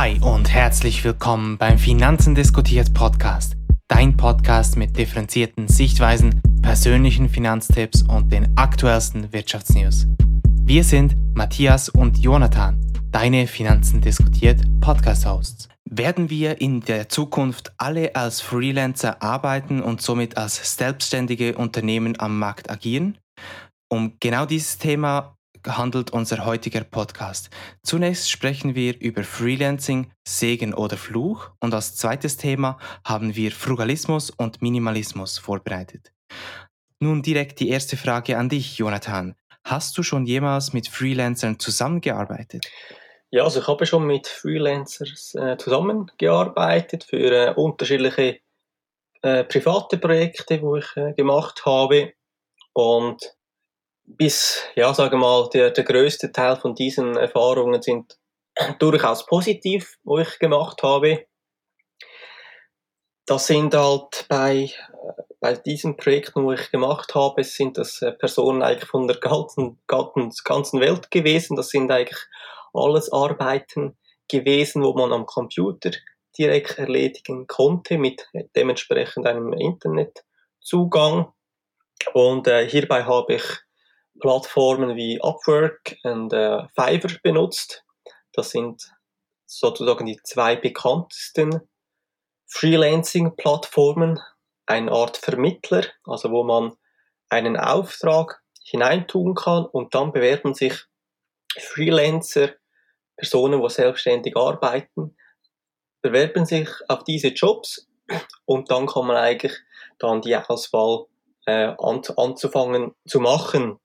Hi und herzlich willkommen beim Finanzen diskutiert Podcast. Dein Podcast mit differenzierten Sichtweisen, persönlichen Finanztipps und den aktuellsten Wirtschaftsnews. Wir sind Matthias und Jonathan, deine Finanzen diskutiert Podcast-Hosts. Werden wir in der Zukunft alle als Freelancer arbeiten und somit als selbstständige Unternehmen am Markt agieren? Um genau dieses Thema handelt unser heutiger Podcast. Zunächst sprechen wir über Freelancing, Segen oder Fluch und als zweites Thema haben wir Frugalismus und Minimalismus vorbereitet. Nun direkt die erste Frage an dich, Jonathan. Hast du schon jemals mit Freelancern zusammengearbeitet? Ja, also ich habe schon mit Freelancers äh, zusammengearbeitet für äh, unterschiedliche äh, private Projekte, wo ich äh, gemacht habe und bis, ja, sagen mal, der, der größte Teil von diesen Erfahrungen sind durchaus positiv, wo ich gemacht habe. Das sind halt bei, bei diesen Projekten, wo ich gemacht habe, sind das äh, Personen eigentlich von der ganzen, ganzen, ganzen Welt gewesen. Das sind eigentlich alles Arbeiten gewesen, wo man am Computer direkt erledigen konnte mit dementsprechend einem Internetzugang. Und äh, hierbei habe ich Plattformen wie Upwork und äh, Fiverr benutzt. Das sind sozusagen die zwei bekanntesten Freelancing-Plattformen, eine Art Vermittler, also wo man einen Auftrag hineintun kann und dann bewerben sich Freelancer, Personen, die selbstständig arbeiten, bewerben sich auf diese Jobs und dann kann man eigentlich dann die Auswahl äh, an, anzufangen zu machen.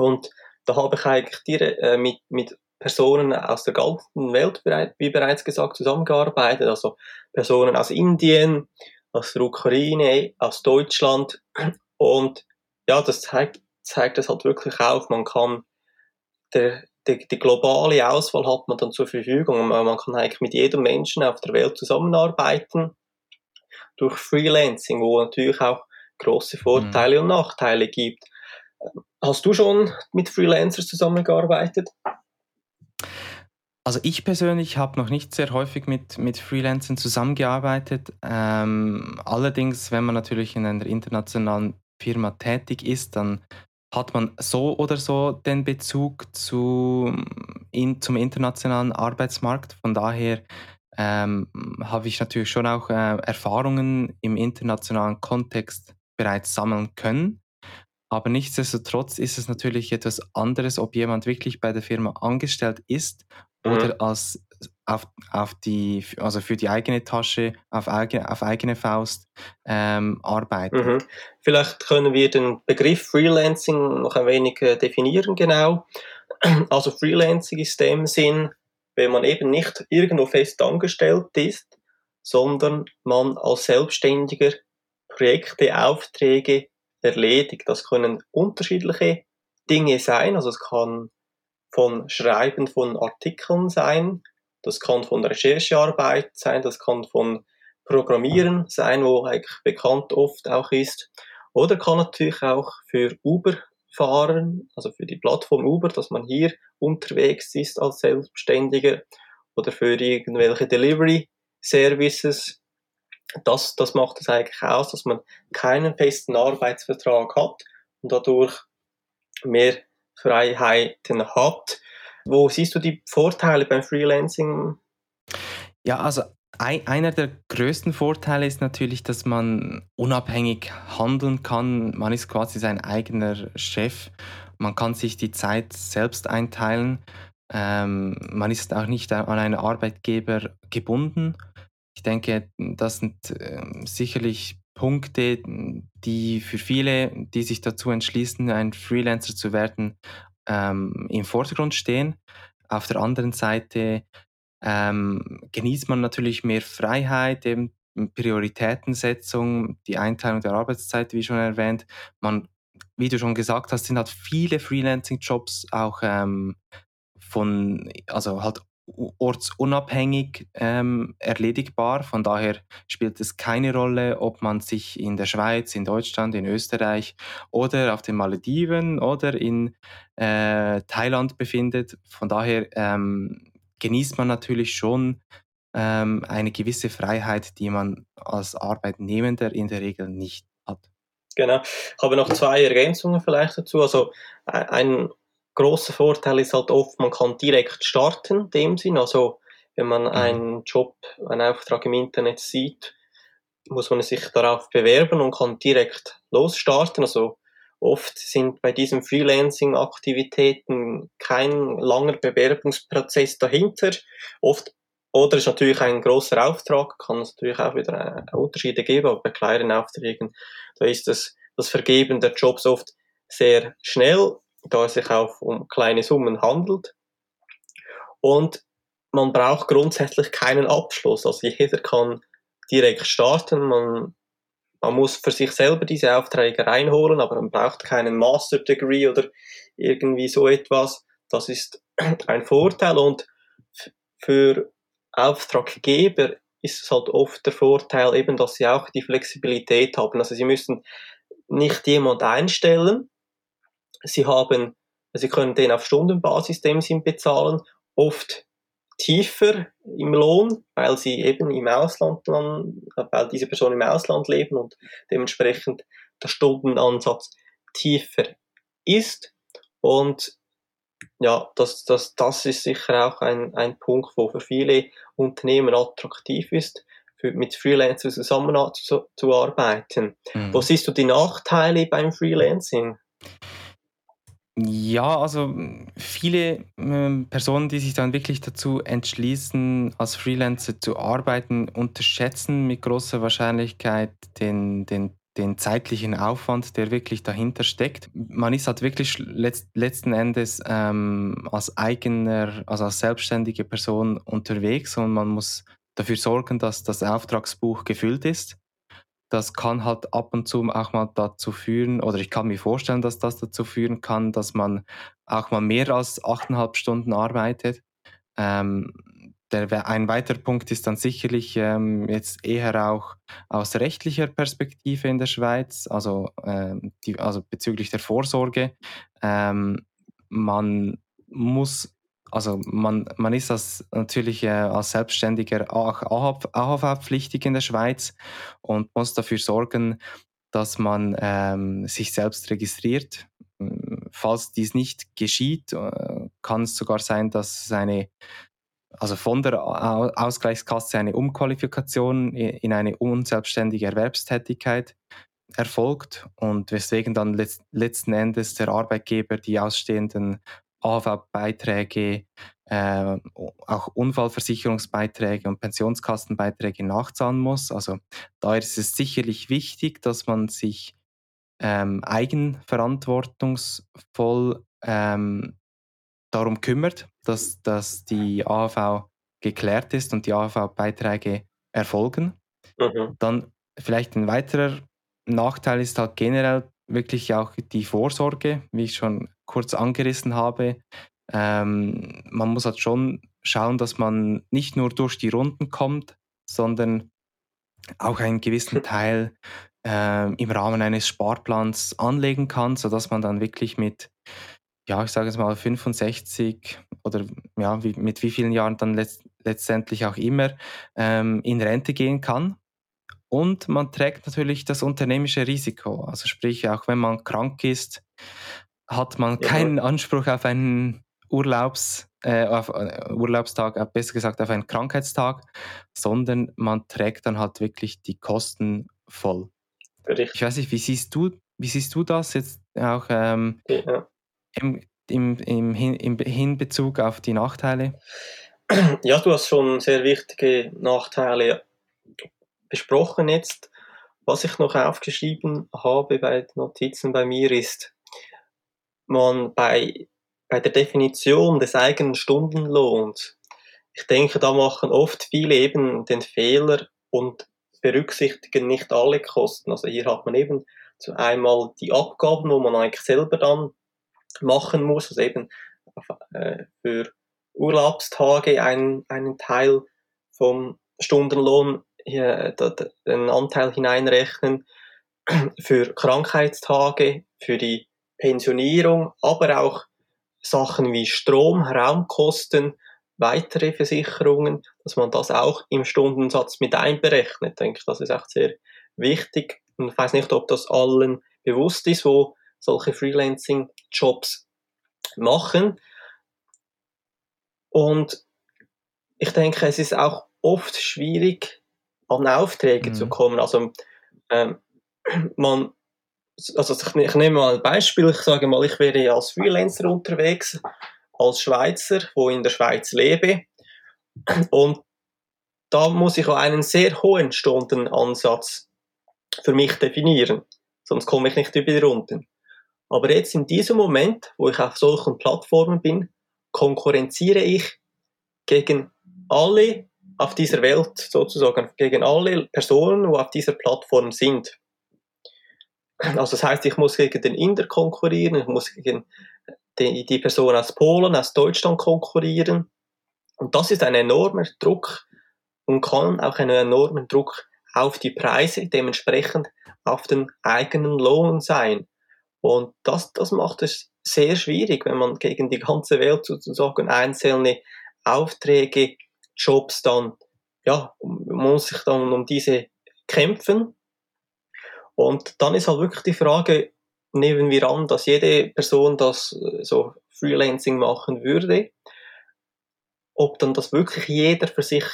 Und da habe ich eigentlich direkt, äh, mit, mit Personen aus der ganzen Welt, wie bereits gesagt, zusammengearbeitet. Also Personen aus Indien, aus der Ukraine, aus Deutschland. Und ja, das zeigt, zeigt es halt wirklich auf. Man kann, der, die, die globale Auswahl hat man dann zur Verfügung. Man, man kann eigentlich mit jedem Menschen auf der Welt zusammenarbeiten. Durch Freelancing, wo natürlich auch große Vorteile mhm. und Nachteile gibt. Hast du schon mit Freelancers zusammengearbeitet? Also ich persönlich habe noch nicht sehr häufig mit, mit Freelancern zusammengearbeitet. Ähm, allerdings, wenn man natürlich in einer internationalen Firma tätig ist, dann hat man so oder so den Bezug zu, in, zum internationalen Arbeitsmarkt. Von daher ähm, habe ich natürlich schon auch äh, Erfahrungen im internationalen Kontext bereits sammeln können. Aber nichtsdestotrotz ist es natürlich etwas anderes, ob jemand wirklich bei der Firma angestellt ist mhm. oder als auf, auf die, also für die eigene Tasche, auf eigene, auf eigene Faust ähm, arbeitet. Mhm. Vielleicht können wir den Begriff Freelancing noch ein wenig äh, definieren genau. Also Freelancing ist dem Sinn, wenn man eben nicht irgendwo fest angestellt ist, sondern man als Selbstständiger Projekte, Aufträge erledigt. Das können unterschiedliche Dinge sein. Also es kann von Schreiben von Artikeln sein, das kann von Recherchearbeit sein, das kann von Programmieren sein, wo eigentlich bekannt oft auch ist. Oder kann natürlich auch für Uber fahren, also für die Plattform Uber, dass man hier unterwegs ist als Selbstständiger oder für irgendwelche Delivery Services das, das macht es eigentlich aus, dass man keinen festen Arbeitsvertrag hat und dadurch mehr Freiheiten hat. Wo siehst du die Vorteile beim Freelancing? Ja, also ein, einer der größten Vorteile ist natürlich, dass man unabhängig handeln kann. Man ist quasi sein eigener Chef. Man kann sich die Zeit selbst einteilen. Ähm, man ist auch nicht an einen Arbeitgeber gebunden. Ich denke, das sind äh, sicherlich Punkte, die für viele, die sich dazu entschließen, ein Freelancer zu werden, ähm, im Vordergrund stehen. Auf der anderen Seite ähm, genießt man natürlich mehr Freiheit, eben Prioritätensetzung, die Einteilung der Arbeitszeit, wie schon erwähnt. Man, wie du schon gesagt hast, sind halt viele Freelancing-Jobs auch ähm, von, also halt ortsunabhängig ähm, erledigbar. Von daher spielt es keine Rolle, ob man sich in der Schweiz, in Deutschland, in Österreich oder auf den Malediven oder in äh, Thailand befindet. Von daher ähm, genießt man natürlich schon ähm, eine gewisse Freiheit, die man als Arbeitnehmender in der Regel nicht hat. Genau. Ich habe noch zwei Ergänzungen vielleicht dazu. Also ein großer Vorteil ist halt oft, man kann direkt starten, in dem Sinn. Also wenn man mhm. einen Job, einen Auftrag im Internet sieht, muss man sich darauf bewerben und kann direkt losstarten. Also oft sind bei diesen Freelancing-Aktivitäten kein langer Bewerbungsprozess dahinter. Oft oder ist natürlich ein großer Auftrag, kann es natürlich auch wieder äh, Unterschiede geben, aber bei kleinen Aufträgen, da ist das, das Vergeben der Jobs oft sehr schnell, da es sich auch um kleine Summen handelt. Und man braucht grundsätzlich keinen Abschluss. Also jeder kann direkt starten. Man, man muss für sich selber diese Aufträge reinholen, aber man braucht keinen Master Degree oder irgendwie so etwas. Das ist ein Vorteil und für Auftraggeber ist es halt oft der Vorteil eben, dass sie auch die Flexibilität haben. Also sie müssen nicht jemand einstellen. Sie haben, sie können den auf Stundenbasis dem Sinn bezahlen, oft tiefer im Lohn, weil sie eben im Ausland, weil diese Personen im Ausland leben und dementsprechend der Stundenansatz tiefer ist. Und ja, das, das, das ist sicher auch ein, ein Punkt, wo für viele Unternehmen attraktiv ist, für, mit Freelancern zusammenzuarbeiten. Mhm. Wo siehst du die Nachteile beim Freelancing? Ja, also viele äh, Personen, die sich dann wirklich dazu entschließen, als Freelancer zu arbeiten, unterschätzen mit großer Wahrscheinlichkeit den, den den zeitlichen Aufwand, der wirklich dahinter steckt. Man ist halt wirklich letzt, letzten Endes ähm, als eigener, also als selbstständige Person unterwegs und man muss dafür sorgen, dass das Auftragsbuch gefüllt ist. Das kann halt ab und zu auch mal dazu führen, oder ich kann mir vorstellen, dass das dazu führen kann, dass man auch mal mehr als achteinhalb Stunden arbeitet. Ähm, der, ein weiterer Punkt ist dann sicherlich ähm, jetzt eher auch aus rechtlicher Perspektive in der Schweiz, also, ähm, die, also bezüglich der Vorsorge. Ähm, man muss, also man, man ist als, natürlich äh, als Selbstständiger AHV-pflichtig in der Schweiz und muss dafür sorgen, dass man ähm, sich selbst registriert. Falls dies nicht geschieht, äh, kann es sogar sein, dass es also von der Ausgleichskasse eine Umqualifikation in eine unselbstständige Erwerbstätigkeit erfolgt und weswegen dann letzten Endes der Arbeitgeber die ausstehenden AV-Beiträge, äh, auch Unfallversicherungsbeiträge und Pensionskassenbeiträge nachzahlen muss. Also da ist es sicherlich wichtig, dass man sich ähm, eigenverantwortungsvoll ähm, darum kümmert, dass, dass die AHV geklärt ist und die AHV-Beiträge erfolgen. Mhm. Dann vielleicht ein weiterer Nachteil ist halt generell wirklich auch die Vorsorge, wie ich schon kurz angerissen habe. Ähm, man muss halt schon schauen, dass man nicht nur durch die Runden kommt, sondern auch einen gewissen Teil äh, im Rahmen eines Sparplans anlegen kann, sodass man dann wirklich mit ja, ich sage es mal 65 oder ja, wie, mit wie vielen Jahren dann letzt, letztendlich auch immer ähm, in Rente gehen kann. Und man trägt natürlich das unternehmische Risiko. Also sprich, auch wenn man krank ist, hat man ja. keinen Anspruch auf einen Urlaubs, äh, auf, äh, Urlaubstag, äh, besser gesagt auf einen Krankheitstag, sondern man trägt dann halt wirklich die Kosten voll. Richtig. Ich weiß nicht, wie siehst du, wie siehst du das jetzt auch ähm, ja im, im, im, im Hinbezug auf die Nachteile? Ja, du hast schon sehr wichtige Nachteile besprochen jetzt. Was ich noch aufgeschrieben habe bei den Notizen bei mir ist, man bei, bei der Definition des eigenen Stundenlohns, ich denke, da machen oft viele eben den Fehler und berücksichtigen nicht alle Kosten. Also hier hat man eben zu einmal die Abgaben, wo man eigentlich selber dann machen muss, also eben äh, für Urlaubstage einen, einen Teil vom Stundenlohn hier, den Anteil hineinrechnen, für Krankheitstage, für die Pensionierung, aber auch Sachen wie Strom, Raumkosten, weitere Versicherungen, dass man das auch im Stundensatz mit einberechnet. Ich denke, das ist auch sehr wichtig. Und ich weiß nicht, ob das allen bewusst ist, wo solche Freelancing-Jobs machen. Und ich denke, es ist auch oft schwierig, an Aufträge mhm. zu kommen. Also ähm, man, also ich, ich, nehme mal ein Beispiel. Ich sage mal, ich wäre als Freelancer unterwegs, als Schweizer, wo in der Schweiz lebe, und da muss ich auch einen sehr hohen Stundenansatz für mich definieren, sonst komme ich nicht über die Runden. Aber jetzt in diesem Moment, wo ich auf solchen Plattformen bin, konkurrenziere ich gegen alle auf dieser Welt sozusagen, gegen alle Personen, die auf dieser Plattform sind. Also das heißt, ich muss gegen den Inder konkurrieren, ich muss gegen die, die Person aus Polen, aus Deutschland konkurrieren. Und das ist ein enormer Druck und kann auch einen enormen Druck auf die Preise, dementsprechend auf den eigenen Lohn sein. Und das, das macht es sehr schwierig, wenn man gegen die ganze Welt sozusagen einzelne Aufträge, Jobs dann, ja, muss sich dann um diese kämpfen. Und dann ist halt wirklich die Frage, nehmen wir an, dass jede Person das äh, so Freelancing machen würde, ob dann das wirklich jeder für sich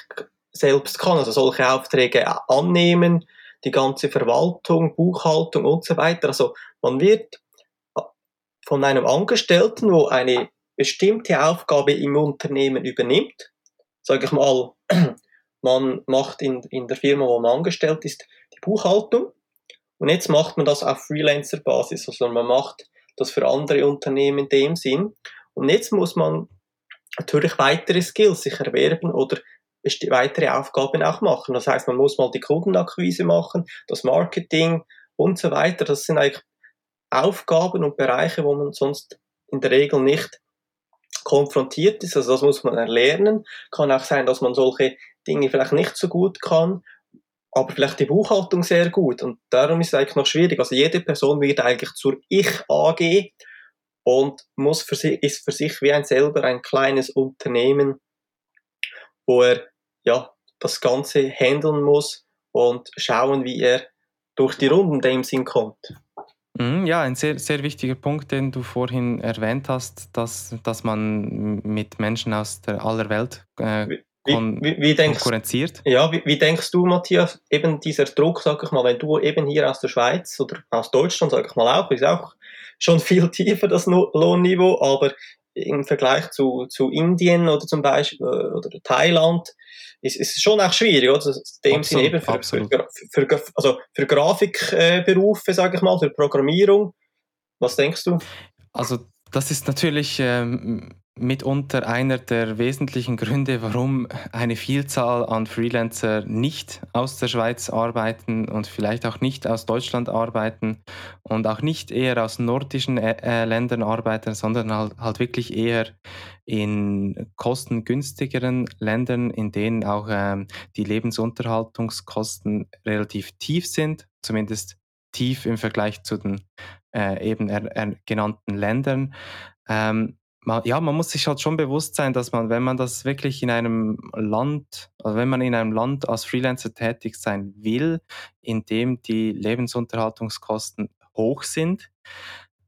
selbst kann, also solche Aufträge annehmen, die ganze Verwaltung, Buchhaltung und so weiter. Also man wird von einem Angestellten, wo eine bestimmte Aufgabe im Unternehmen übernimmt, sage ich mal, man macht in, in der Firma, wo man angestellt ist, die Buchhaltung und jetzt macht man das auf Freelancer-Basis, also man macht das für andere Unternehmen in dem Sinn und jetzt muss man natürlich weitere Skills sich erwerben oder weitere Aufgaben auch machen. Das heißt, man muss mal die Kundenakquise machen, das Marketing und so weiter. Das sind eigentlich Aufgaben und Bereiche, wo man sonst in der Regel nicht konfrontiert ist. Also das muss man erlernen. Kann auch sein, dass man solche Dinge vielleicht nicht so gut kann, aber vielleicht die Buchhaltung sehr gut. Und darum ist es eigentlich noch schwierig. Also jede Person wird eigentlich zur Ich-AG und muss für sich, ist für sich wie ein selber ein kleines Unternehmen, wo er ja das Ganze handeln muss und schauen, wie er durch die Runden dem Sinn kommt. Mhm, ja, ein sehr, sehr wichtiger Punkt, den du vorhin erwähnt hast, dass, dass man mit Menschen aus der aller Welt äh, kon wie, wie, denkst, konkurrenziert. Ja, wie, wie, denkst du, Matthias, eben dieser Druck, sag ich mal, wenn du eben hier aus der Schweiz oder aus Deutschland, sag ich mal auch, ist auch schon viel tiefer das Lohnniveau, aber im Vergleich zu, zu Indien oder zum Beispiel äh, oder Thailand ist es schon auch schwierig, oder? Also dem Sinne eben für, für, für, also für Grafikberufe, äh, sage ich mal, für Programmierung. Was denkst du? Also das ist natürlich ähm, mitunter einer der wesentlichen Gründe, warum eine Vielzahl an Freelancer nicht aus der Schweiz arbeiten und vielleicht auch nicht aus Deutschland arbeiten und auch nicht eher aus nordischen äh, äh Ländern arbeiten, sondern halt, halt, wirklich eher in kostengünstigeren Ländern, in denen auch ähm, die Lebensunterhaltungskosten relativ tief sind, zumindest tief im Vergleich zu den äh, eben er, er genannten Ländern. Ähm, man, ja, man muss sich halt schon bewusst sein, dass man, wenn man das wirklich in einem Land, also wenn man in einem Land als Freelancer tätig sein will, in dem die Lebensunterhaltungskosten hoch sind,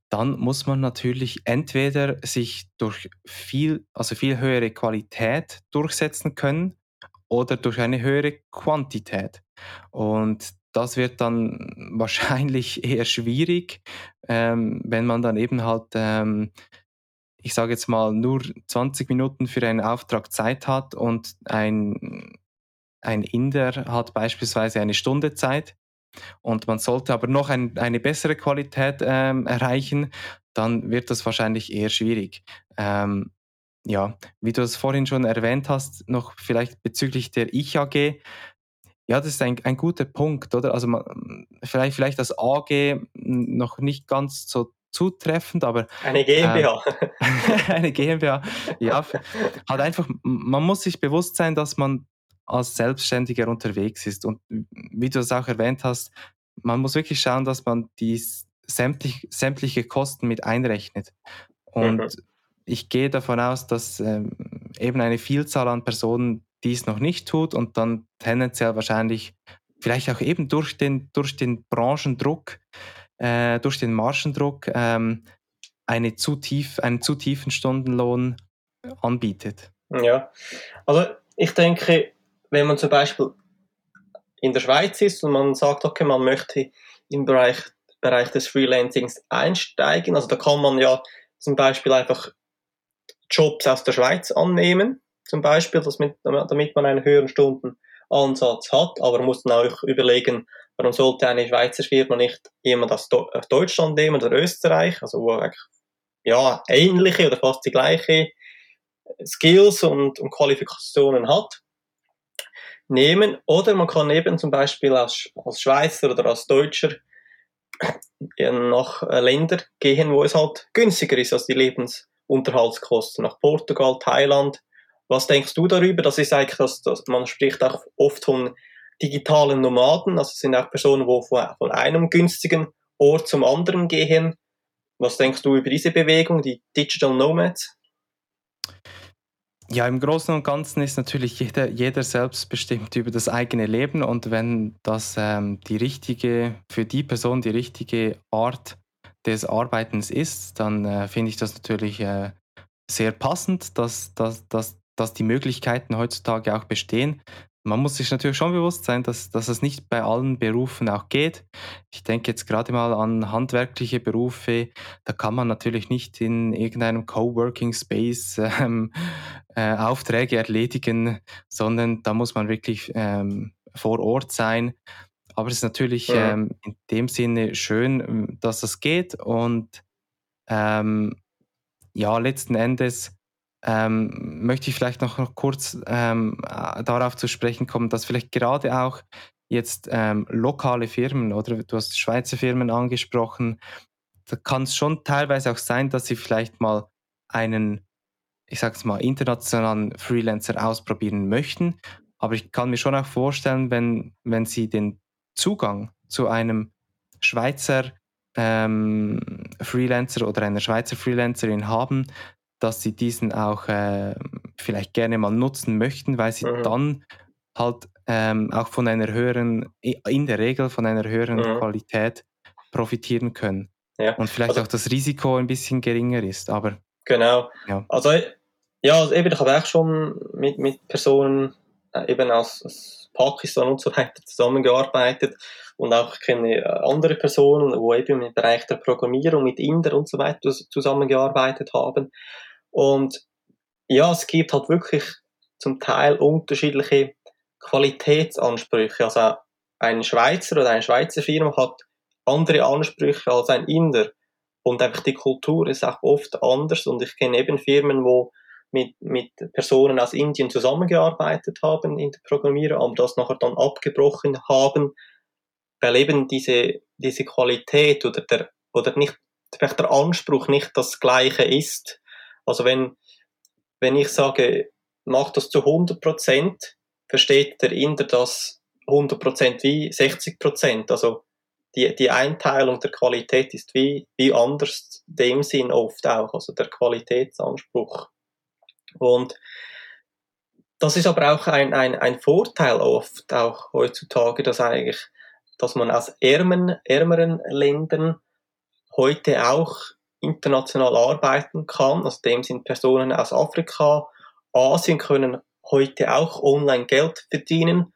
dann muss man natürlich entweder sich durch viel, also viel höhere Qualität durchsetzen können oder durch eine höhere Quantität. Und das wird dann wahrscheinlich eher schwierig, ähm, wenn man dann eben halt ähm, ich sage jetzt mal, nur 20 Minuten für einen Auftrag Zeit hat und ein, ein Inder hat beispielsweise eine Stunde Zeit und man sollte aber noch ein, eine bessere Qualität ähm, erreichen, dann wird das wahrscheinlich eher schwierig. Ähm, ja, wie du es vorhin schon erwähnt hast, noch vielleicht bezüglich der Ich-AG. Ja, das ist ein, ein guter Punkt, oder? Also man, vielleicht, vielleicht das AG noch nicht ganz so zutreffend, aber. Eine GmbH. Äh, eine GmbH, ja. Halt einfach, man muss sich bewusst sein, dass man als Selbstständiger unterwegs ist. Und wie du es auch erwähnt hast, man muss wirklich schauen, dass man die sämtlich, sämtliche Kosten mit einrechnet. Und mhm. ich gehe davon aus, dass ähm, eben eine Vielzahl an Personen dies noch nicht tut und dann tendenziell wahrscheinlich vielleicht auch eben durch den, durch den Branchendruck, äh, durch den Margendruck ähm, eine zu tief, einen zu tiefen Stundenlohn anbietet. Ja, also ich denke, wenn man zum Beispiel in der Schweiz ist und man sagt, okay, man möchte im Bereich, Bereich des Freelancings einsteigen, also da kann man ja zum Beispiel einfach Jobs aus der Schweiz annehmen, zum Beispiel, mit, damit man einen höheren Stundenansatz hat, aber man muss dann auch überlegen, warum sollte eine Schweizer Firma nicht jemand aus Deutschland nehmen oder Österreich, also wo eigentlich ja, ähnliche oder fast die gleiche Skills und, und Qualifikationen hat, nehmen. Oder man kann eben zum Beispiel als, als Schweizer oder als Deutscher nach Ländern gehen, wo es halt günstiger ist als die Lebensunterhaltskosten. Nach Portugal, Thailand. Was denkst du darüber? Das ist eigentlich, das, das, man spricht auch oft von digitalen Nomaden. Also sind auch Personen, die von, von einem günstigen Ort zum anderen gehen. Was denkst du über diese Bewegung, die Digital Nomads? Ja, im Großen und Ganzen ist natürlich jeder, jeder selbstbestimmt über das eigene Leben und wenn das ähm, die richtige, für die Person die richtige Art des Arbeitens ist, dann äh, finde ich das natürlich äh, sehr passend, dass, dass, dass, dass die Möglichkeiten heutzutage auch bestehen man muss sich natürlich schon bewusst sein, dass, dass es nicht bei allen Berufen auch geht. Ich denke jetzt gerade mal an handwerkliche Berufe. Da kann man natürlich nicht in irgendeinem Coworking Space ähm, äh, Aufträge erledigen, sondern da muss man wirklich ähm, vor Ort sein. Aber es ist natürlich ja. ähm, in dem Sinne schön, dass das geht und ähm, ja, letzten Endes ähm, möchte ich vielleicht noch kurz ähm, äh, darauf zu sprechen kommen, dass vielleicht gerade auch jetzt ähm, lokale Firmen oder du hast Schweizer Firmen angesprochen, da kann es schon teilweise auch sein, dass sie vielleicht mal einen, ich sag's mal, internationalen Freelancer ausprobieren möchten. Aber ich kann mir schon auch vorstellen, wenn, wenn sie den Zugang zu einem Schweizer ähm, Freelancer oder einer Schweizer Freelancerin haben, dass sie diesen auch äh, vielleicht gerne mal nutzen möchten, weil sie mhm. dann halt ähm, auch von einer höheren, in der Regel von einer höheren mhm. Qualität profitieren können. Ja. Und vielleicht also, auch das Risiko ein bisschen geringer ist. Aber genau. Ja. Also ja, also eben, ich habe auch schon mit, mit Personen äh, eben aus, aus Pakistan und so weiter zusammengearbeitet und auch kenne äh, andere Personen, wo eben im Bereich der Programmierung mit Inder und so weiter zusammengearbeitet haben. Und ja, es gibt halt wirklich zum Teil unterschiedliche Qualitätsansprüche. Also ein Schweizer oder eine Schweizer Firma hat andere Ansprüche als ein Inder. Und einfach die Kultur ist auch oft anders. Und ich kenne eben Firmen, wo mit, mit Personen aus Indien zusammengearbeitet haben in der Programmierung, aber das nachher dann abgebrochen haben, weil eben diese, diese Qualität oder der, oder nicht, vielleicht der Anspruch nicht das gleiche ist. Also wenn, wenn ich sage, mach das zu 100% versteht der Inder das 100% wie 60 Also die, die Einteilung der Qualität ist wie, wie anders dem Sinn oft auch, also der Qualitätsanspruch. Und das ist aber auch ein, ein, ein Vorteil oft, auch heutzutage, dass eigentlich, dass man aus ärmeren, ärmeren Ländern heute auch international arbeiten kann. Also dem sind Personen aus Afrika, Asien können heute auch online Geld verdienen,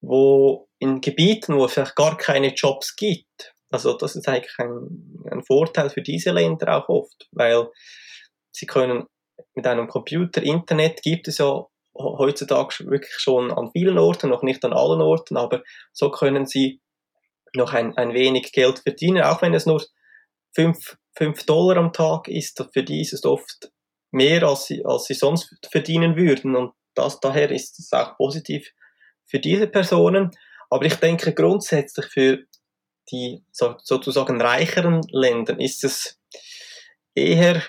wo in Gebieten, wo es vielleicht gar keine Jobs gibt. Also das ist eigentlich ein, ein Vorteil für diese Länder auch oft, weil sie können mit einem Computer, Internet gibt es ja heutzutage wirklich schon an vielen Orten, noch nicht an allen Orten, aber so können sie noch ein, ein wenig Geld verdienen, auch wenn es nur fünf 5 Dollar am Tag ist, für die ist es oft mehr, als sie, als sie sonst verdienen würden. Und das, daher ist es auch positiv für diese Personen. Aber ich denke grundsätzlich für die so, sozusagen reicheren Länder ist es eher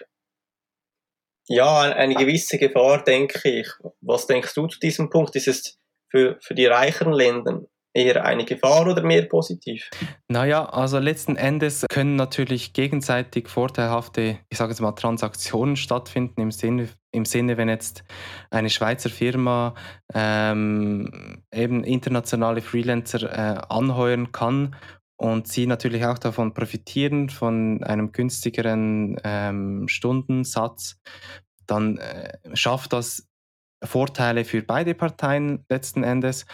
ja, eine gewisse Gefahr, denke ich. Was denkst du zu diesem Punkt? Ist es für, für die reicheren Länder eher eine Gefahr oder mehr positiv? Naja, also letzten Endes können natürlich gegenseitig vorteilhafte, ich sage jetzt mal, Transaktionen stattfinden im Sinne, im Sinne wenn jetzt eine Schweizer Firma ähm, eben internationale Freelancer äh, anheuern kann und sie natürlich auch davon profitieren, von einem günstigeren ähm, Stundensatz, dann äh, schafft das Vorteile für beide Parteien letzten Endes,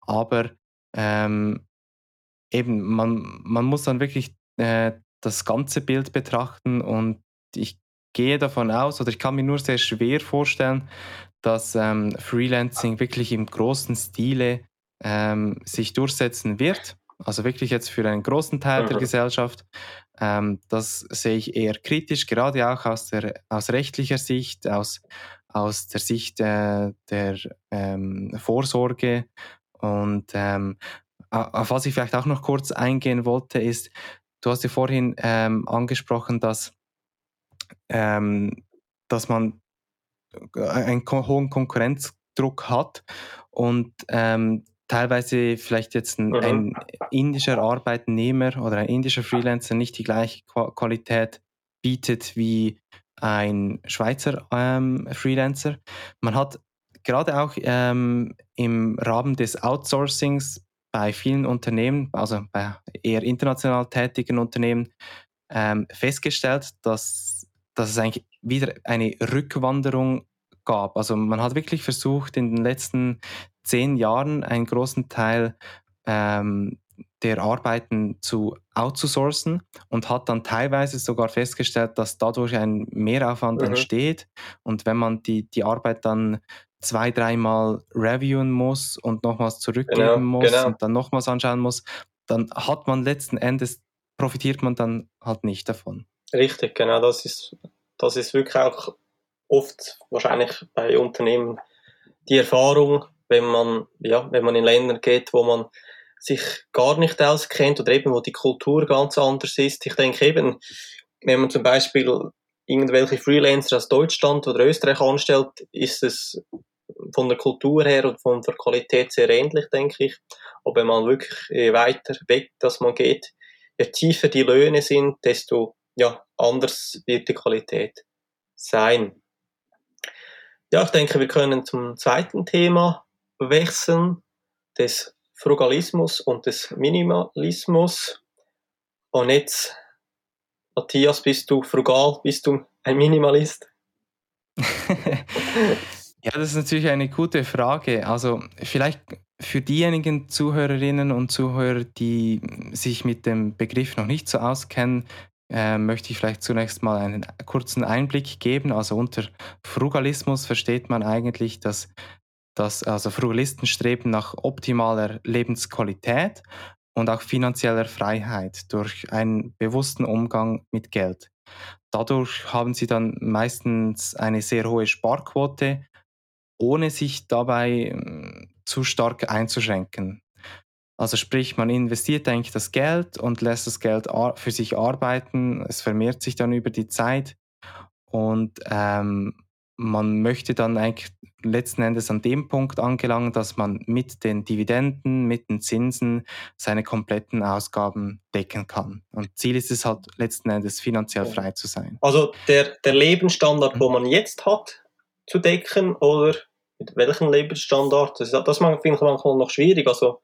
aber ähm, eben, man, man muss dann wirklich äh, das ganze Bild betrachten und ich gehe davon aus, oder ich kann mir nur sehr schwer vorstellen, dass ähm, Freelancing wirklich im großen Stile ähm, sich durchsetzen wird. Also wirklich jetzt für einen großen Teil mhm. der Gesellschaft. Ähm, das sehe ich eher kritisch, gerade auch aus, der, aus rechtlicher Sicht, aus, aus der Sicht äh, der ähm, Vorsorge und ähm, auf was ich vielleicht auch noch kurz eingehen wollte, ist, du hast ja vorhin ähm, angesprochen, dass, ähm, dass man einen hohen Konkurrenzdruck hat und ähm, teilweise vielleicht jetzt ein, mhm. ein, indischer Arbeitnehmer oder ein indischer Freelancer nicht die gleiche Qualität bietet wie ein Schweizer ähm, Freelancer. Man hat gerade auch ähm, im Rahmen des Outsourcings bei vielen Unternehmen, also bei eher international tätigen Unternehmen, ähm, festgestellt, dass, dass es eigentlich wieder eine Rückwanderung gab. Also man hat wirklich versucht, in den letzten zehn Jahren einen großen Teil ähm, der Arbeiten zu outzusourcen und hat dann teilweise sogar festgestellt, dass dadurch ein Mehraufwand mhm. entsteht. Und wenn man die, die Arbeit dann zwei, dreimal reviewen muss und nochmals zurückgeben genau, muss genau. und dann nochmals anschauen muss, dann hat man letzten Endes, profitiert man dann halt nicht davon. Richtig, genau, das ist, das ist wirklich auch oft wahrscheinlich bei Unternehmen die Erfahrung, wenn man, ja, wenn man in Länder geht, wo man sich gar nicht auskennt oder eben wo die Kultur ganz anders ist. Ich denke eben, wenn man zum Beispiel irgendwelche Freelancer aus Deutschland oder Österreich anstellt, ist es von der Kultur her und von der Qualität sehr ähnlich, denke ich. Aber wenn man wirklich äh, weiter weg, dass man geht, je tiefer die Löhne sind, desto ja, anders wird die Qualität sein. Ja, ich denke, wir können zum zweiten Thema wechseln, des Frugalismus und des Minimalismus. Und jetzt, Matthias, bist du frugal? Bist du ein Minimalist? Ja, das ist natürlich eine gute Frage. Also vielleicht für diejenigen Zuhörerinnen und Zuhörer, die sich mit dem Begriff noch nicht so auskennen, äh, möchte ich vielleicht zunächst mal einen kurzen Einblick geben. Also unter Frugalismus versteht man eigentlich, dass, dass also Frugalisten streben nach optimaler Lebensqualität und auch finanzieller Freiheit durch einen bewussten Umgang mit Geld. Dadurch haben sie dann meistens eine sehr hohe Sparquote ohne sich dabei ähm, zu stark einzuschränken. Also sprich, man investiert eigentlich das Geld und lässt das Geld für sich arbeiten. Es vermehrt sich dann über die Zeit und ähm, man möchte dann eigentlich letzten Endes an dem Punkt angelangen, dass man mit den Dividenden, mit den Zinsen seine kompletten Ausgaben decken kann. Und Ziel ist es halt letzten Endes finanziell frei zu sein. Also der, der Lebensstandard, wo man jetzt hat, zu decken oder mit welchen Lebensstandard? Das, das finde ich manchmal noch schwierig. Also,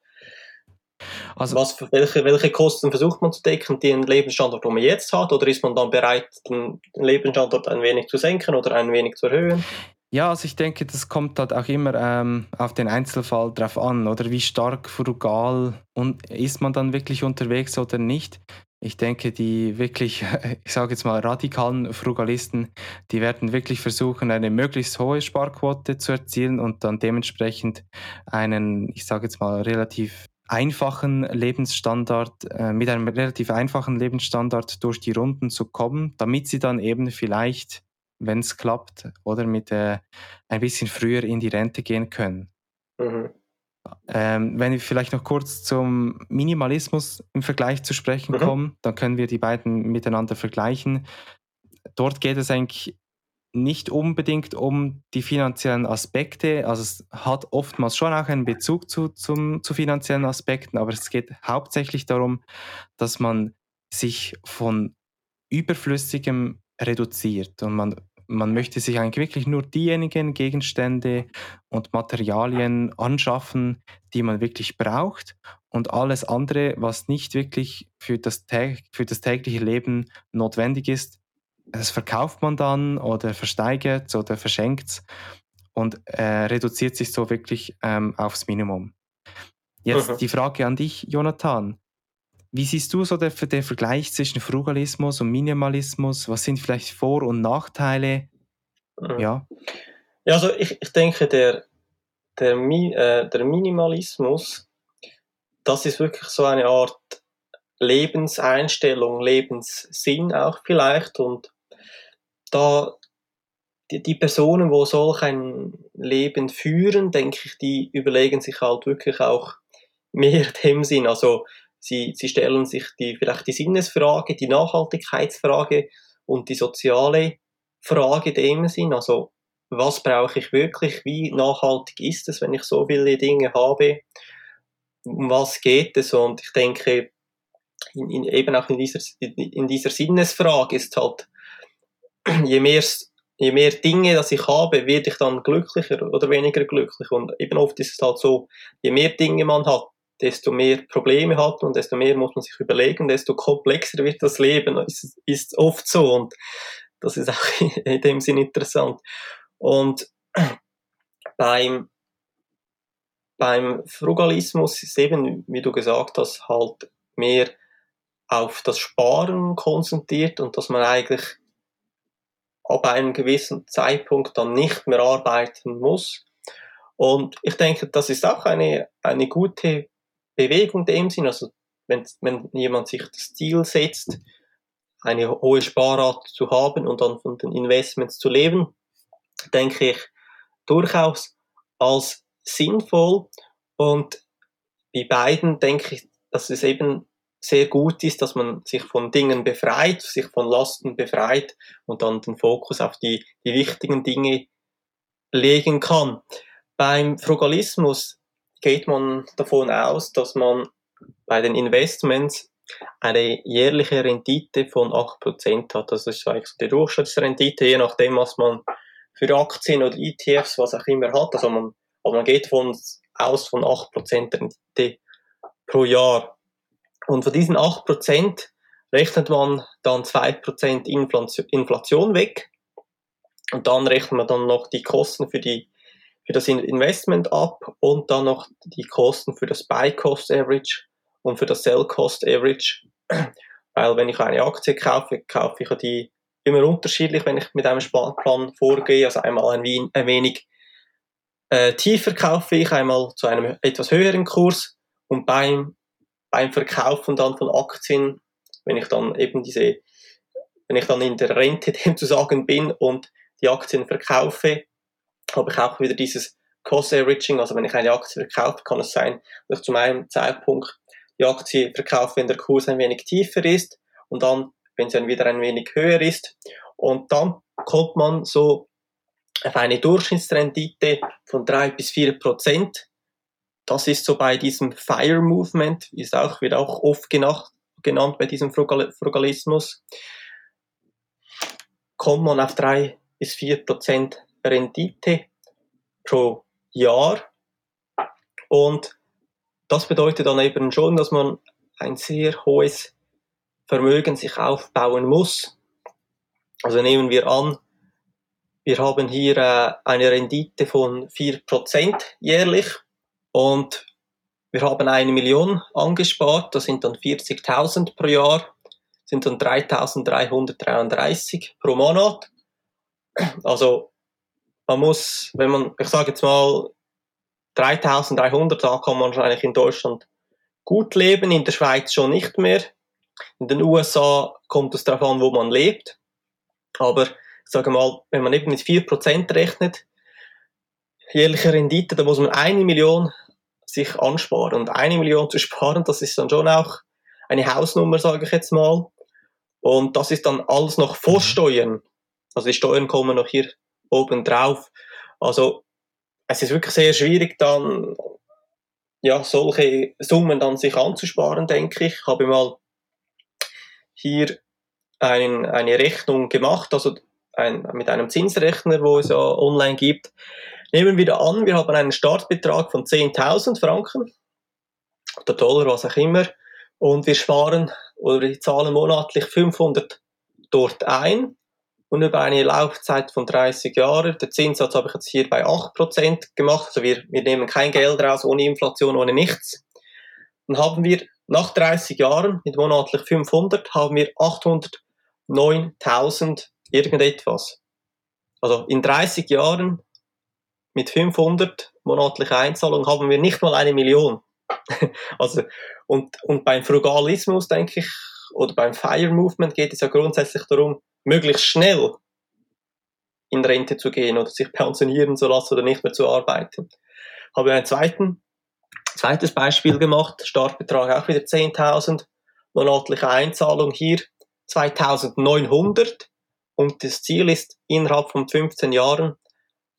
also was, welche, welche Kosten versucht man zu decken, den Lebensstandard, den man jetzt hat? Oder ist man dann bereit, den, den Lebensstandard ein wenig zu senken oder ein wenig zu erhöhen? Ja, also ich denke, das kommt halt auch immer ähm, auf den Einzelfall drauf an, oder wie stark frugal und ist man dann wirklich unterwegs oder nicht. Ich denke, die wirklich, ich sage jetzt mal, radikalen Frugalisten, die werden wirklich versuchen, eine möglichst hohe Sparquote zu erzielen und dann dementsprechend einen, ich sage jetzt mal, relativ einfachen Lebensstandard, äh, mit einem relativ einfachen Lebensstandard durch die Runden zu kommen, damit sie dann eben vielleicht, wenn es klappt, oder mit äh, ein bisschen früher in die Rente gehen können. Mhm. Ähm, wenn wir vielleicht noch kurz zum Minimalismus im Vergleich zu sprechen mhm. kommen, dann können wir die beiden miteinander vergleichen. Dort geht es eigentlich nicht unbedingt um die finanziellen Aspekte, also es hat oftmals schon auch einen Bezug zu, zum, zu finanziellen Aspekten, aber es geht hauptsächlich darum, dass man sich von Überflüssigem reduziert und man, man möchte sich eigentlich wirklich nur diejenigen Gegenstände und Materialien anschaffen, die man wirklich braucht und alles andere, was nicht wirklich für das, für das tägliche Leben notwendig ist, das verkauft man dann oder versteigert oder verschenkt es und äh, reduziert sich so wirklich ähm, aufs Minimum. Jetzt mhm. die Frage an dich, Jonathan. Wie siehst du so den, den Vergleich zwischen Frugalismus und Minimalismus? Was sind vielleicht Vor- und Nachteile? Mhm. Ja. ja, also ich, ich denke, der, der, äh, der Minimalismus, das ist wirklich so eine Art Lebenseinstellung, Lebenssinn auch vielleicht. Und da die, die Personen, wo solch ein Leben führen, denke ich, die überlegen sich halt wirklich auch mehr dem Sinn. Also sie, sie stellen sich die, vielleicht die Sinnesfrage, die Nachhaltigkeitsfrage und die soziale Frage dem Sinn. Also was brauche ich wirklich? Wie nachhaltig ist es, wenn ich so viele Dinge habe? Um was geht es? Und ich denke, in, in, eben auch in dieser, in dieser Sinnesfrage ist halt je mehr, je mehr Dinge, dass ich habe, werde ich dann glücklicher oder weniger glücklich. Und eben oft ist es halt so, je mehr Dinge man hat, desto mehr Probleme hat und desto mehr muss man sich überlegen, desto komplexer wird das Leben. Ist, ist oft so und das ist auch in dem Sinn interessant. Und beim, beim Frugalismus ist eben, wie du gesagt hast, halt mehr auf das Sparen konzentriert und dass man eigentlich ab einem gewissen Zeitpunkt dann nicht mehr arbeiten muss. Und ich denke, das ist auch eine, eine gute Bewegung dem Sinn. Also wenn, wenn jemand sich das Ziel setzt, eine hohe Sparrate zu haben und dann von den Investments zu leben, denke ich durchaus als sinnvoll. Und bei beiden denke ich, dass es eben sehr gut ist, dass man sich von Dingen befreit, sich von Lasten befreit und dann den Fokus auf die, die wichtigen Dinge legen kann. Beim Frugalismus geht man davon aus, dass man bei den Investments eine jährliche Rendite von 8% hat. Das ist eigentlich die Durchschnittsrendite, je nachdem, was man für Aktien oder ETFs, was auch immer hat. Also man, aber man geht von, aus von 8% Rendite pro Jahr. Und von diesen 8% rechnet man dann 2% Inflation weg. Und dann rechnet man dann noch die Kosten für, die, für das Investment ab und dann noch die Kosten für das Buy Cost Average und für das Sell Cost Average. Weil wenn ich eine Aktie kaufe, kaufe ich die immer unterschiedlich, wenn ich mit einem Sparplan vorgehe. Also einmal ein, ein wenig äh, tiefer kaufe ich, einmal zu einem etwas höheren Kurs und beim beim Verkaufen dann von Aktien, wenn ich dann eben diese, wenn ich dann in der Rente dem zu sagen bin und die Aktien verkaufe, habe ich auch wieder dieses Cost Averaging, also wenn ich eine Aktie verkaufe, kann es sein, dass ich zu meinem Zeitpunkt die Aktie verkaufe, wenn der Kurs ein wenig tiefer ist und dann, wenn sie dann wieder ein wenig höher ist. Und dann kommt man so auf eine Durchschnittsrendite von drei bis vier Prozent. Das ist so bei diesem Fire Movement, ist auch, wird auch oft genannt, genannt bei diesem Frugal Frugalismus, kommt man auf drei bis vier Prozent Rendite pro Jahr. Und das bedeutet dann eben schon, dass man ein sehr hohes Vermögen sich aufbauen muss. Also nehmen wir an, wir haben hier äh, eine Rendite von 4% jährlich und wir haben eine Million angespart, das sind dann 40.000 pro Jahr, sind dann 3.333 pro Monat. Also man muss, wenn man, ich sage jetzt mal 3.300, da kann man wahrscheinlich in Deutschland gut leben, in der Schweiz schon nicht mehr. In den USA kommt es darauf an, wo man lebt. Aber ich sage mal, wenn man eben mit 4% rechnet, jährliche Rendite, da muss man eine Million sich ansparen. Und eine Million zu sparen, das ist dann schon auch eine Hausnummer, sage ich jetzt mal. Und das ist dann alles noch vor mhm. Steuern. Also die Steuern kommen noch hier oben drauf. Also es ist wirklich sehr schwierig dann ja solche Summen dann sich anzusparen, denke ich. Habe mal hier ein, eine Rechnung gemacht, also ein, mit einem Zinsrechner, wo es ja online gibt. Nehmen wir an, wir haben einen Startbetrag von 10.000 Franken oder Dollar, was auch immer, und wir sparen oder wir zahlen monatlich 500 dort ein und über eine Laufzeit von 30 Jahren. Der Zinssatz habe ich jetzt hier bei 8% gemacht, also wir, wir nehmen kein Geld raus, ohne Inflation, ohne nichts. Dann haben wir nach 30 Jahren mit monatlich 500 haben wir 809.000 irgendetwas. Also in 30 Jahren mit 500 monatliche Einzahlungen haben wir nicht mal eine Million. also, und, und beim Frugalismus, denke ich, oder beim Fire Movement geht es ja grundsätzlich darum, möglichst schnell in Rente zu gehen oder sich pensionieren zu lassen oder nicht mehr zu arbeiten. Habe einen zweiten, zweites Beispiel gemacht, Startbetrag auch wieder 10.000, monatliche Einzahlung hier 2.900 und das Ziel ist, innerhalb von 15 Jahren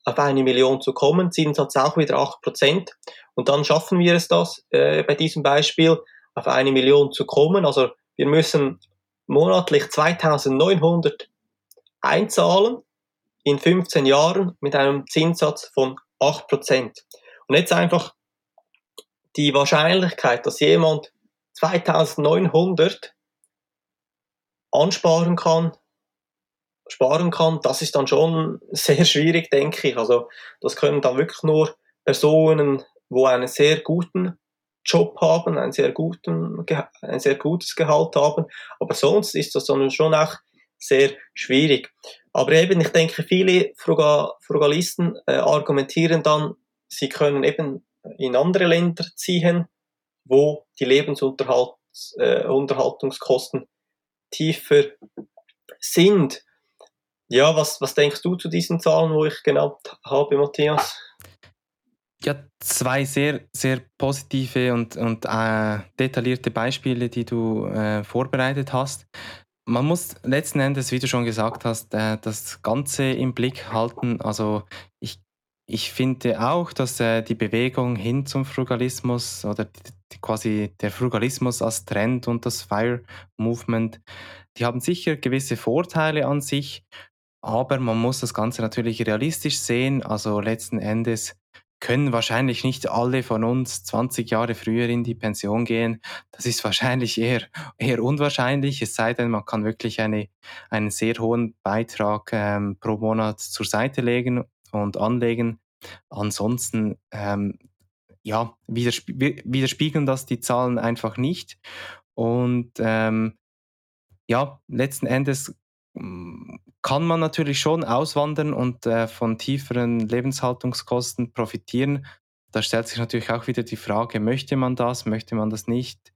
auf eine Million zu kommen, Zinssatz auch wieder 8%. Und dann schaffen wir es das, äh, bei diesem Beispiel, auf eine Million zu kommen. Also wir müssen monatlich 2900 einzahlen in 15 Jahren mit einem Zinssatz von 8%. Und jetzt einfach die Wahrscheinlichkeit, dass jemand 2900 ansparen kann, sparen kann, das ist dann schon sehr schwierig, denke ich. Also das können dann wirklich nur Personen, wo einen sehr guten Job haben, einen sehr guten, ein sehr gutes Gehalt haben. Aber sonst ist das dann schon auch sehr schwierig. Aber eben, ich denke, viele Frugal Frugalisten äh, argumentieren dann, sie können eben in andere Länder ziehen, wo die Lebensunterhaltungskosten äh, tiefer sind. Ja, was, was denkst du zu diesen Zahlen, wo ich genannt habe, Matthias? Ja, zwei sehr, sehr positive und, und äh, detaillierte Beispiele, die du äh, vorbereitet hast. Man muss letzten Endes, wie du schon gesagt hast, äh, das Ganze im Blick halten. Also ich, ich finde auch, dass äh, die Bewegung hin zum Frugalismus oder die, quasi der Frugalismus als Trend und das Fire Movement, die haben sicher gewisse Vorteile an sich aber man muss das Ganze natürlich realistisch sehen. Also letzten Endes können wahrscheinlich nicht alle von uns 20 Jahre früher in die Pension gehen. Das ist wahrscheinlich eher, eher unwahrscheinlich, es sei denn, man kann wirklich eine, einen sehr hohen Beitrag ähm, pro Monat zur Seite legen und anlegen. Ansonsten ähm, ja, widersp widerspiegeln das die Zahlen einfach nicht. Und ähm, ja, letzten Endes kann man natürlich schon auswandern und äh, von tieferen Lebenshaltungskosten profitieren. Da stellt sich natürlich auch wieder die Frage, möchte man das, möchte man das nicht?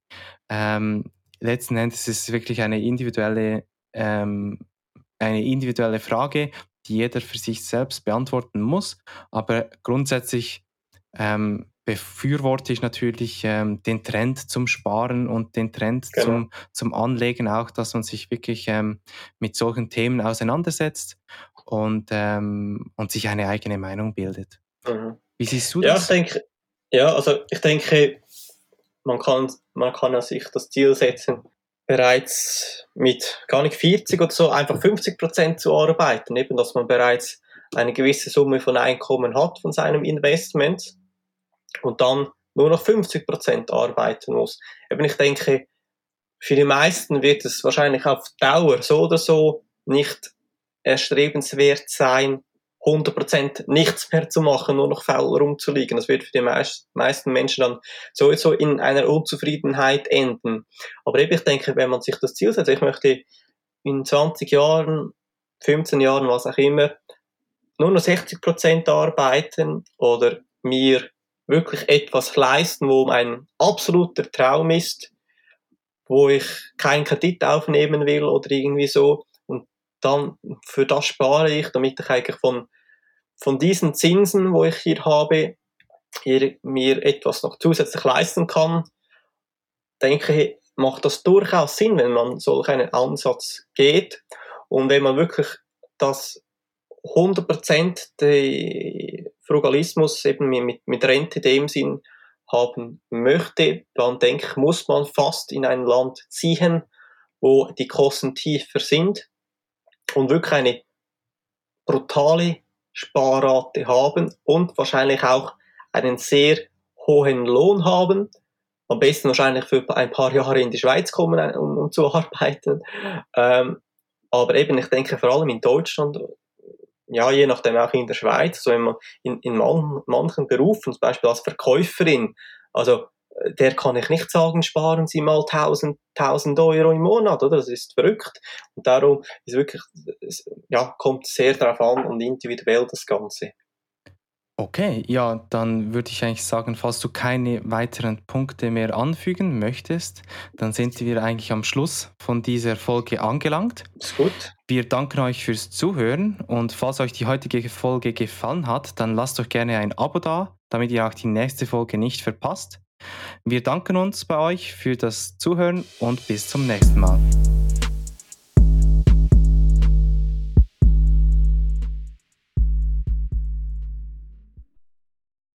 Ähm, letzten Endes ist es wirklich eine individuelle, ähm, eine individuelle Frage, die jeder für sich selbst beantworten muss. Aber grundsätzlich ähm, befürworte ich natürlich ähm, den Trend zum Sparen und den Trend genau. zum, zum Anlegen auch, dass man sich wirklich ähm, mit solchen Themen auseinandersetzt und, ähm, und sich eine eigene Meinung bildet. Mhm. Wie siehst du ja, das? Ich denke, ja, also ich denke, man kann, man kann sich das Ziel setzen, bereits mit gar nicht 40 oder so, einfach 50 Prozent zu arbeiten, eben, dass man bereits eine gewisse Summe von Einkommen hat von seinem Investment und dann nur noch 50 Prozent arbeiten muss. Eben ich denke, für die meisten wird es wahrscheinlich auf Dauer so oder so nicht erstrebenswert sein, 100% nichts mehr zu machen, nur noch faul rumzuliegen. Das wird für die meisten Menschen dann sowieso in einer Unzufriedenheit enden. Aber eben, ich denke, wenn man sich das Ziel setzt, ich möchte in 20 Jahren, 15 Jahren, was auch immer, nur noch 60% arbeiten oder mir wirklich etwas leisten, wo mein absoluter Traum ist, wo ich keinen Kredit aufnehmen will oder irgendwie so. Und dann für das spare ich, damit ich eigentlich von, von diesen Zinsen, wo ich hier habe, hier mir etwas noch zusätzlich leisten kann. Denke macht das durchaus Sinn, wenn man solch einen Ansatz geht. Und wenn man wirklich dass 100% der Frugalismus eben mit, mit Rente dem Sinn haben möchte, dann denke ich, muss man fast in ein Land ziehen, wo die Kosten tiefer sind und wirklich eine brutale Sparrate haben und wahrscheinlich auch einen sehr hohen Lohn haben. Am besten wahrscheinlich für ein paar Jahre in die Schweiz kommen, um, um zu arbeiten. Ähm, aber eben, ich denke vor allem in Deutschland, ja, je nachdem auch in der Schweiz, so man in, in man, manchen Berufen, zum Beispiel als Verkäuferin, also äh, der kann ich nicht sagen, sparen Sie mal 1000, 1000 Euro im Monat, oder? Das ist verrückt. Und darum ist wirklich, ja, kommt sehr darauf an und individuell das Ganze. Okay, ja, dann würde ich eigentlich sagen, falls du keine weiteren Punkte mehr anfügen möchtest, dann sind wir eigentlich am Schluss von dieser Folge angelangt. Ist gut. Wir danken euch fürs Zuhören und falls euch die heutige Folge gefallen hat, dann lasst doch gerne ein Abo da, damit ihr auch die nächste Folge nicht verpasst. Wir danken uns bei euch für das Zuhören und bis zum nächsten Mal.